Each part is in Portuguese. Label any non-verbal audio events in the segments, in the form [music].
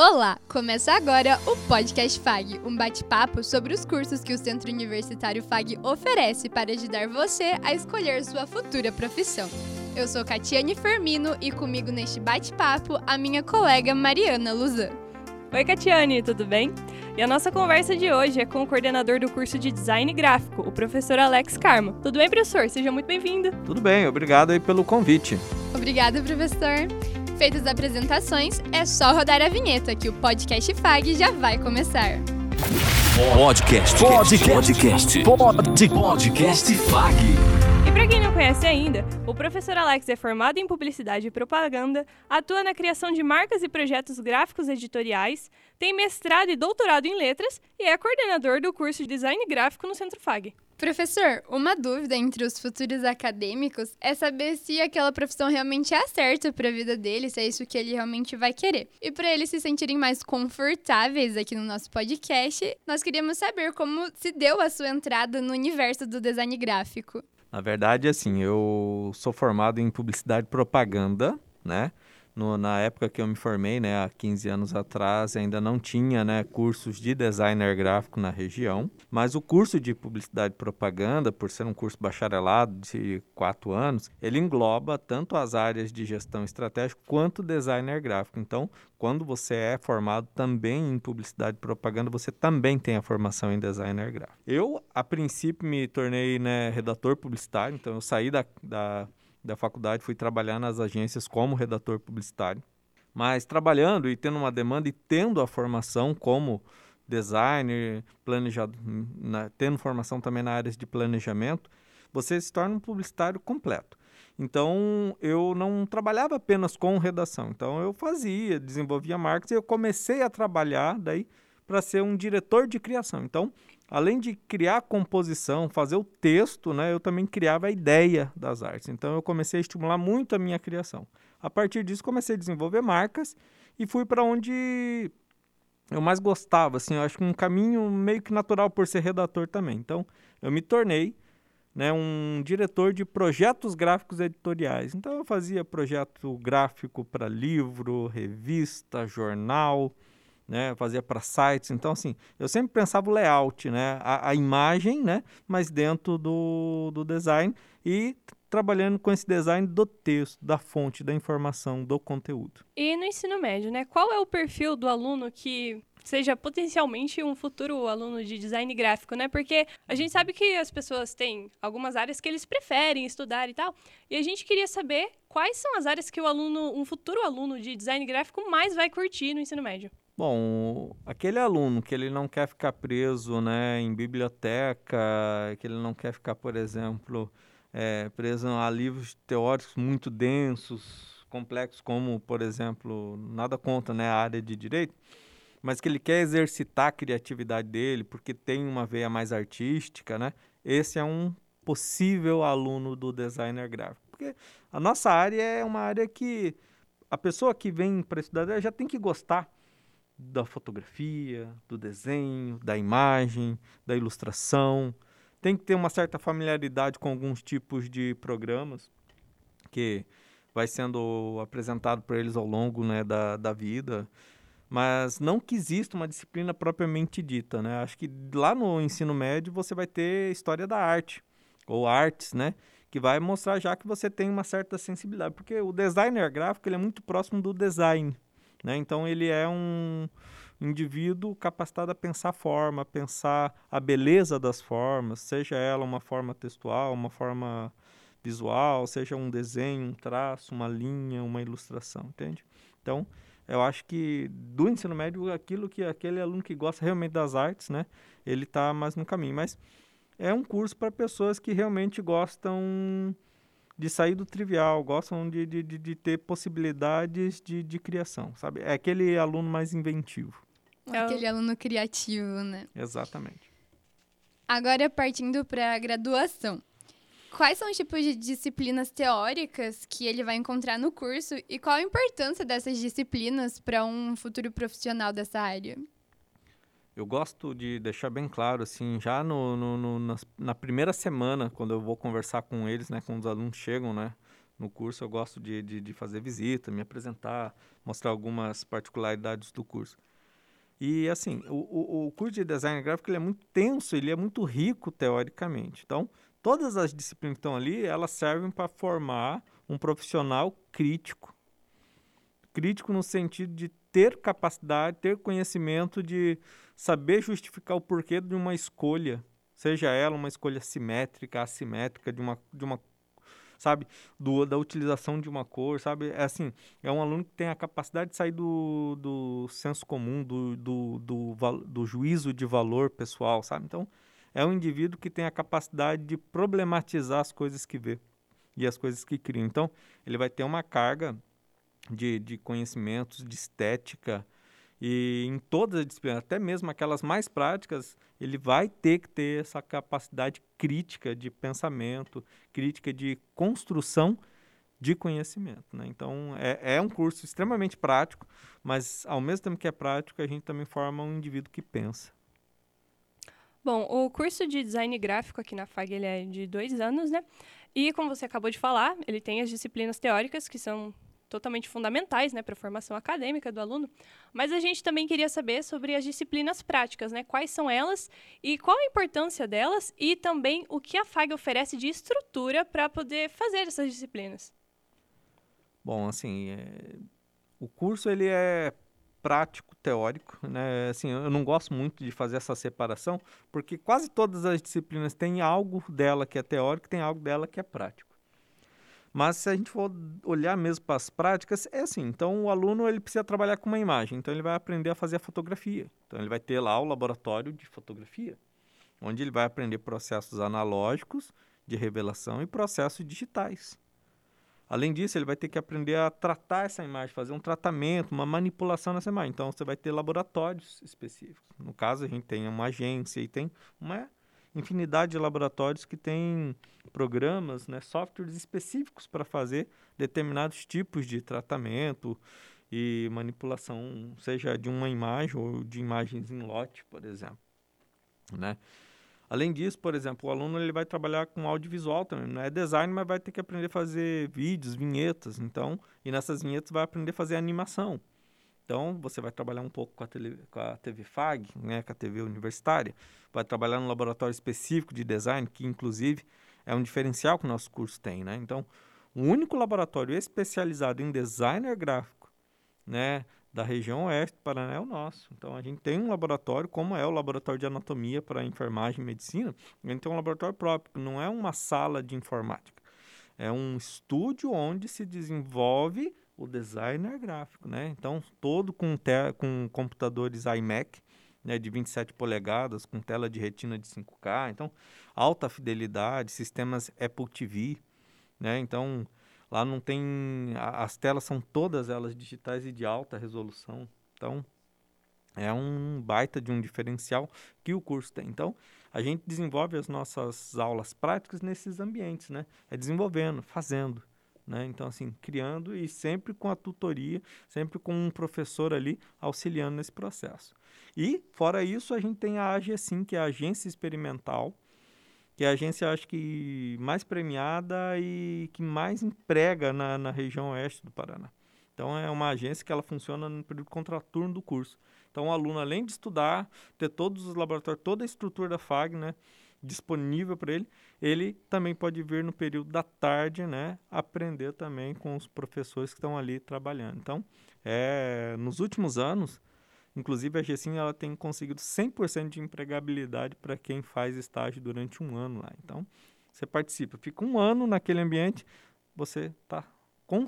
Olá! Começa agora o Podcast FAG, um bate-papo sobre os cursos que o Centro Universitário FAG oferece para ajudar você a escolher sua futura profissão. Eu sou Catiane Fermino e comigo neste bate-papo a minha colega Mariana Luzan. Oi, Catiane, tudo bem? E a nossa conversa de hoje é com o coordenador do curso de Design Gráfico, o professor Alex Carmo. Tudo bem, professor? Seja muito bem-vindo. Tudo bem, obrigado aí pelo convite. Obrigada, professor. Feitas as apresentações, é só rodar a vinheta que o podcast FAG já vai começar. Podcast. Podcast. Podcast. Podcast FAG. E para quem não conhece ainda, o professor Alex é formado em Publicidade e Propaganda, atua na criação de marcas e projetos gráficos editoriais, tem mestrado e doutorado em letras e é coordenador do curso de Design Gráfico no Centro FAG. Professor, uma dúvida entre os futuros acadêmicos é saber se aquela profissão realmente é certa para a vida dele, se é isso que ele realmente vai querer. E para eles se sentirem mais confortáveis aqui no nosso podcast, nós queríamos saber como se deu a sua entrada no universo do design gráfico. Na verdade, assim, eu sou formado em publicidade e propaganda, né? No, na época que eu me formei, né, há 15 anos atrás, ainda não tinha né, cursos de designer gráfico na região, mas o curso de publicidade e propaganda, por ser um curso bacharelado de quatro anos, ele engloba tanto as áreas de gestão estratégica quanto designer gráfico. Então, quando você é formado também em publicidade e propaganda, você também tem a formação em designer gráfico. Eu, a princípio, me tornei né, redator publicitário, então eu saí da, da da faculdade, fui trabalhar nas agências como redator publicitário. Mas trabalhando e tendo uma demanda e tendo a formação como designer, planejado, na, tendo formação também na área de planejamento, você se torna um publicitário completo. Então, eu não trabalhava apenas com redação. Então, eu fazia, desenvolvia e eu comecei a trabalhar daí para ser um diretor de criação. Então, além de criar composição, fazer o texto, né, eu também criava a ideia das artes. Então eu comecei a estimular muito a minha criação. A partir disso comecei a desenvolver marcas e fui para onde eu mais gostava, assim, eu acho que um caminho meio que natural por ser redator também. Então eu me tornei né, um diretor de projetos gráficos editoriais. Então eu fazia projeto gráfico para livro, revista, jornal, né? Fazia para sites. Então, assim, eu sempre pensava o layout, né? A, a, imagem, né? Mas dentro do, do design e trabalhando com esse design do texto, da fonte, da informação, do conteúdo. E no ensino médio, né? Qual é o perfil do aluno que seja potencialmente um futuro aluno de design gráfico, né? Porque a gente sabe que as pessoas têm algumas áreas que eles preferem estudar e tal, e a gente queria saber quais são as áreas que o aluno, um futuro aluno de design gráfico mais vai curtir no ensino médio. Bom, aquele aluno que ele não quer ficar preso né, em biblioteca, que ele não quer ficar, por exemplo, é, preso a livros teóricos muito densos, complexos, como, por exemplo, nada contra né, a área de direito, mas que ele quer exercitar a criatividade dele porque tem uma veia mais artística, né? Esse é um possível aluno do designer gráfico. Porque a nossa área é uma área que a pessoa que vem para estudar já tem que gostar da fotografia, do desenho, da imagem, da ilustração. Tem que ter uma certa familiaridade com alguns tipos de programas que vai sendo apresentado para eles ao longo né, da, da vida. Mas não que exista uma disciplina propriamente dita, né? Acho que lá no ensino médio você vai ter história da arte, ou artes, né? Que vai mostrar já que você tem uma certa sensibilidade. Porque o designer gráfico ele é muito próximo do design, né? Então, ele é um indivíduo capacitado a pensar forma, a pensar a beleza das formas, seja ela uma forma textual, uma forma visual, seja um desenho, um traço, uma linha, uma ilustração, entende? Então, eu acho que do ensino médio, aquilo que aquele aluno que gosta realmente das artes, né, ele está mais no caminho. Mas é um curso para pessoas que realmente gostam de sair do trivial, gostam de, de, de, de ter possibilidades de, de criação, sabe? É aquele aluno mais inventivo. É aquele aluno criativo, né? Exatamente. Agora, partindo para a graduação. Quais são os tipos de disciplinas teóricas que ele vai encontrar no curso e qual a importância dessas disciplinas para um futuro profissional dessa área? Eu gosto de deixar bem claro, assim, já no, no, no na, na, primeira semana, quando eu vou conversar com eles, né, quando os alunos chegam, né, no curso eu gosto de, de, de fazer visita, me apresentar, mostrar algumas particularidades do curso. E assim, o, o, o, curso de design gráfico ele é muito tenso, ele é muito rico teoricamente. Então, todas as disciplinas que estão ali, elas servem para formar um profissional crítico. Crítico no sentido de ter capacidade, ter conhecimento de saber justificar o porquê de uma escolha, seja ela uma escolha simétrica, assimétrica, de uma, de uma sabe? Do, da utilização de uma cor, sabe? É assim, é um aluno que tem a capacidade de sair do, do senso comum, do, do, do, do juízo de valor pessoal, sabe? Então, é um indivíduo que tem a capacidade de problematizar as coisas que vê e as coisas que cria. Então, ele vai ter uma carga de, de conhecimentos, de estética, e em todas as disciplinas, até mesmo aquelas mais práticas, ele vai ter que ter essa capacidade crítica de pensamento, crítica de construção de conhecimento. Né? Então, é, é um curso extremamente prático, mas ao mesmo tempo que é prático, a gente também forma um indivíduo que pensa. Bom, o curso de design gráfico aqui na FAG ele é de dois anos, né? E como você acabou de falar, ele tem as disciplinas teóricas, que são totalmente fundamentais né, para a formação acadêmica do aluno, mas a gente também queria saber sobre as disciplinas práticas, né, quais são elas e qual a importância delas e também o que a FAG oferece de estrutura para poder fazer essas disciplinas. Bom, assim, é... o curso ele é prático teórico, né? Assim, eu não gosto muito de fazer essa separação, porque quase todas as disciplinas têm algo dela que é teórico, tem algo dela que é prático. Mas se a gente for olhar mesmo para as práticas, é assim. Então o aluno ele precisa trabalhar com uma imagem, então ele vai aprender a fazer a fotografia. Então ele vai ter lá o laboratório de fotografia, onde ele vai aprender processos analógicos de revelação e processos digitais. Além disso, ele vai ter que aprender a tratar essa imagem, fazer um tratamento, uma manipulação nessa imagem. Então, você vai ter laboratórios específicos. No caso, a gente tem uma agência e tem uma infinidade de laboratórios que têm programas, né, softwares específicos para fazer determinados tipos de tratamento e manipulação, seja de uma imagem ou de imagens em lote, por exemplo, né? Além disso, por exemplo, o aluno ele vai trabalhar com audiovisual também, não é design, mas vai ter que aprender a fazer vídeos, vinhetas, então, e nessas vinhetas vai aprender a fazer animação. Então, você vai trabalhar um pouco com a, tele, com a TV FAG, né, com a TV universitária, vai trabalhar no laboratório específico de design, que inclusive é um diferencial que o nosso curso tem. Né? Então, o único laboratório especializado em designer gráfico né, da região oeste do Paraná é o nosso. Então, a gente tem um laboratório, como é o laboratório de anatomia para enfermagem e medicina, a gente tem um laboratório próprio, não é uma sala de informática. É um estúdio onde se desenvolve o designer gráfico, né? Então, todo com, com computadores iMac, né, de 27 polegadas, com tela de retina de 5K, então, alta fidelidade, sistemas Apple TV, né? Então, lá não tem... as telas são todas elas digitais e de alta resolução, então, é um baita de um diferencial que o curso tem. Então, a gente desenvolve as nossas aulas práticas nesses ambientes, né? É desenvolvendo, fazendo, né? Então, assim, criando e sempre com a tutoria, sempre com um professor ali auxiliando nesse processo. E, fora isso, a gente tem a AGSIM, que é a Agência Experimental, que é a agência, acho que, mais premiada e que mais emprega na, na região oeste do Paraná. Então, é uma agência que ela funciona no período contraturno do curso. Então, o aluno, além de estudar, ter todos os laboratórios, toda a estrutura da FAG, né? Disponível para ele, ele também pode vir no período da tarde, né, aprender também com os professores que estão ali trabalhando. Então, é, nos últimos anos, inclusive a GESIM ela tem conseguido 100% de empregabilidade para quem faz estágio durante um ano lá. Então, você participa, fica um ano naquele ambiente, você está com,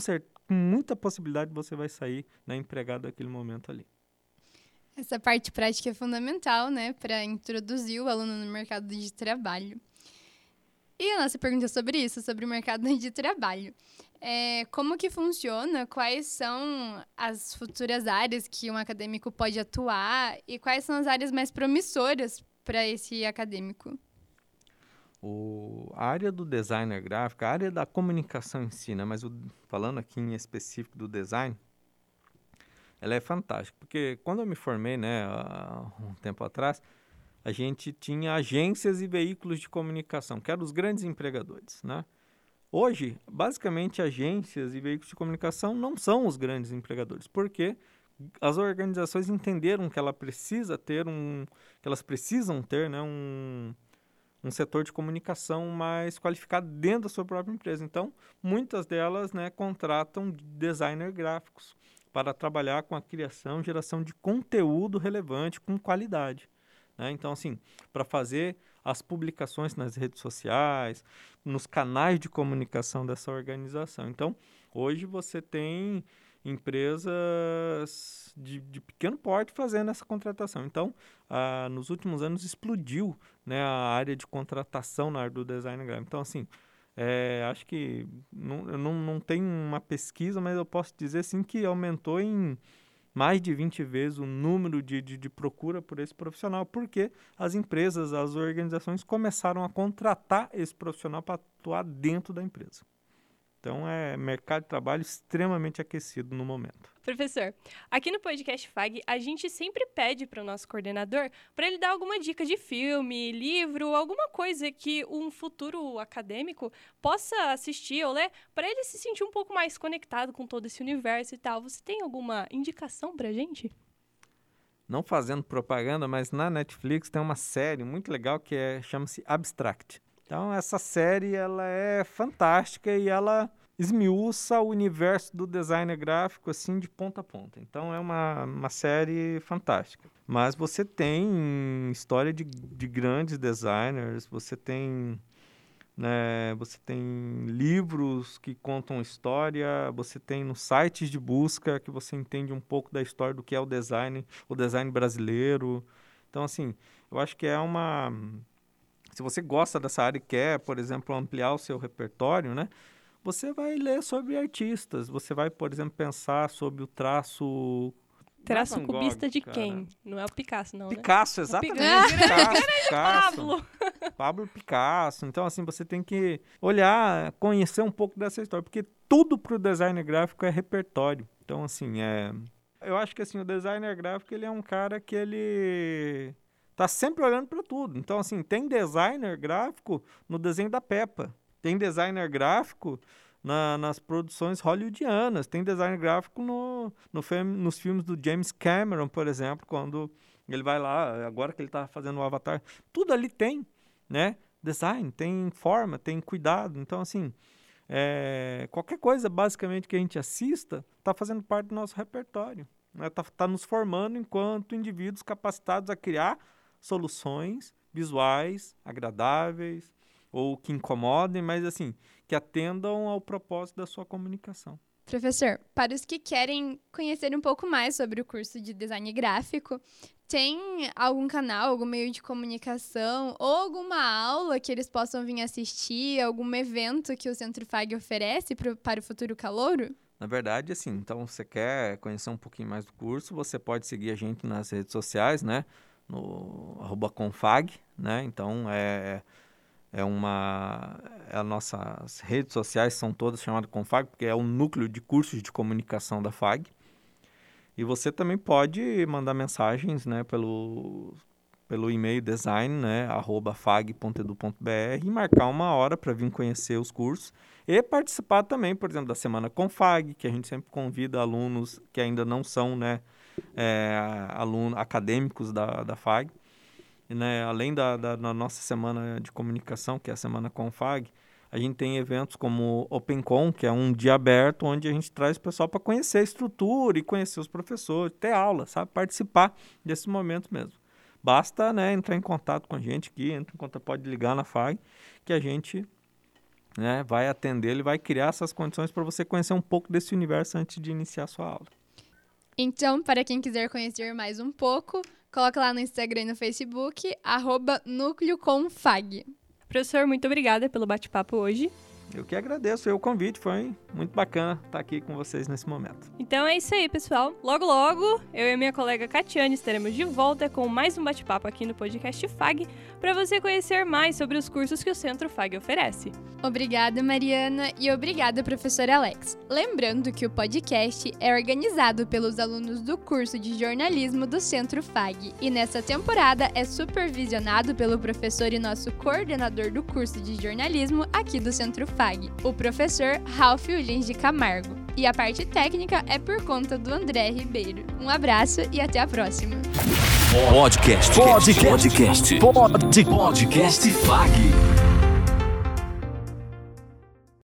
com muita possibilidade você vai sair né, empregado naquele momento ali. Essa parte prática é fundamental, né, para introduzir o aluno no mercado de trabalho. E a nossa pergunta é sobre isso, sobre o mercado [laughs] de trabalho. É, como que funciona? Quais são as futuras áreas que um acadêmico pode atuar e quais são as áreas mais promissoras para esse acadêmico? O, a área do designer gráfico, a área da comunicação em si, né? mas o, falando aqui em específico do design, ela é fantástica, porque quando eu me formei, né, há um tempo atrás, a gente tinha agências e veículos de comunicação, que eram os grandes empregadores, né? Hoje, basicamente, agências e veículos de comunicação não são os grandes empregadores, porque as organizações entenderam que ela precisa ter um, que elas precisam ter, né, um, um setor de comunicação mais qualificado dentro da sua própria empresa. Então, muitas delas, né, contratam designer gráficos para trabalhar com a criação e geração de conteúdo relevante com qualidade. Né? Então, assim, para fazer as publicações nas redes sociais, nos canais de comunicação dessa organização. Então, hoje você tem empresas de, de pequeno porte fazendo essa contratação. Então, ah, nos últimos anos explodiu né, a área de contratação na área do design gráfico. Então, assim, é, acho que não, não, não tenho uma pesquisa, mas eu posso dizer sim que aumentou em mais de 20 vezes o número de, de, de, procura por esse profissional, porque as empresas, as organizações começaram a contratar esse profissional para atuar dentro da empresa. Então é mercado de trabalho extremamente aquecido no momento. Professor, aqui no podcast FAG, a gente sempre pede para o nosso coordenador para ele dar alguma dica de filme, livro, alguma coisa que um futuro acadêmico possa assistir ou ler para ele se sentir um pouco mais conectado com todo esse universo e tal. Você tem alguma indicação para gente? Não fazendo propaganda, mas na Netflix tem uma série muito legal que é chama-se Abstract. Então essa série ela é fantástica e ela esmiuça o universo do designer gráfico assim de ponta a ponta. Então é uma, uma série fantástica. Mas você tem história de, de grandes designers, você tem né, você tem livros que contam história, você tem nos sites de busca que você entende um pouco da história do que é o design, o design brasileiro. Então assim, eu acho que é uma se você gosta dessa área e quer, por exemplo, ampliar o seu repertório, né? Você vai ler sobre artistas, você vai, por exemplo, pensar sobre o traço Traço cubista de cara. quem? Não é o Picasso, não, Picasso, né? exatamente. [laughs] Picasso, Picasso. Pablo. [laughs] Pablo Picasso. Então, assim, você tem que olhar, conhecer um pouco dessa história, porque tudo para o designer gráfico é repertório. Então, assim, é... Eu acho que, assim, o designer gráfico, ele é um cara que ele tá sempre olhando para tudo. Então, assim, tem designer gráfico no desenho da Peppa. Tem designer gráfico na, nas produções hollywoodianas. Tem designer gráfico no, no nos filmes do James Cameron, por exemplo, quando ele vai lá, agora que ele está fazendo o Avatar. Tudo ali tem, né? Design, tem forma, tem cuidado. Então, assim, é, qualquer coisa basicamente que a gente assista está fazendo parte do nosso repertório. Está né? Tá, tá nos formando enquanto indivíduos capacitados a criar soluções visuais, agradáveis ou que incomodem, mas assim, que atendam ao propósito da sua comunicação. Professor, para os que querem conhecer um pouco mais sobre o curso de design gráfico, tem algum canal, algum meio de comunicação ou alguma aula que eles possam vir assistir, algum evento que o Centro FAG oferece pro, para o futuro calouro? Na verdade, assim, então você quer conhecer um pouquinho mais do curso, você pode seguir a gente nas redes sociais, né? No arroba confag, né? Então é é uma é as nossas redes sociais são todas chamadas Confag porque é o núcleo de cursos de comunicação da FAG. E você também pode mandar mensagens, né, pelo pelo e-mail design, né, arroba fag.edu.br e marcar uma hora para vir conhecer os cursos e participar também, por exemplo, da semana Confag, que a gente sempre convida alunos que ainda não são, né, é, alunos acadêmicos da, da FAG. E, né, além da, da, da, nossa semana de comunicação, que é a semana Confag, a gente tem eventos como OpenCon, que é um dia aberto, onde a gente traz o pessoal para conhecer a estrutura e conhecer os professores, ter aula, sabe? Participar desse momento mesmo. Basta né, entrar em contato com a gente aqui, entra em contato, pode ligar na FAG, que a gente né, vai atender, ele vai criar essas condições para você conhecer um pouco desse universo antes de iniciar a sua aula. Então, para quem quiser conhecer mais um pouco, coloca lá no Instagram e no Facebook, arroba núcleoconfag. Professor, muito obrigada pelo bate-papo hoje. Eu que agradeço o convite, foi muito bacana estar aqui com vocês nesse momento. Então é isso aí, pessoal. Logo, logo, eu e a minha colega Catiane estaremos de volta com mais um bate-papo aqui no podcast FAG para você conhecer mais sobre os cursos que o Centro FAG oferece. Obrigada, Mariana, e obrigada, professor Alex. Lembrando que o podcast é organizado pelos alunos do curso de jornalismo do Centro FAG e nessa temporada é supervisionado pelo professor e nosso coordenador do curso de jornalismo aqui do Centro FAG. FAG, o professor Ralph Williams de Camargo. E a parte técnica é por conta do André Ribeiro. Um abraço e até a próxima. Podcast. Podcast. Podcast. Podcast. Podcast FAG.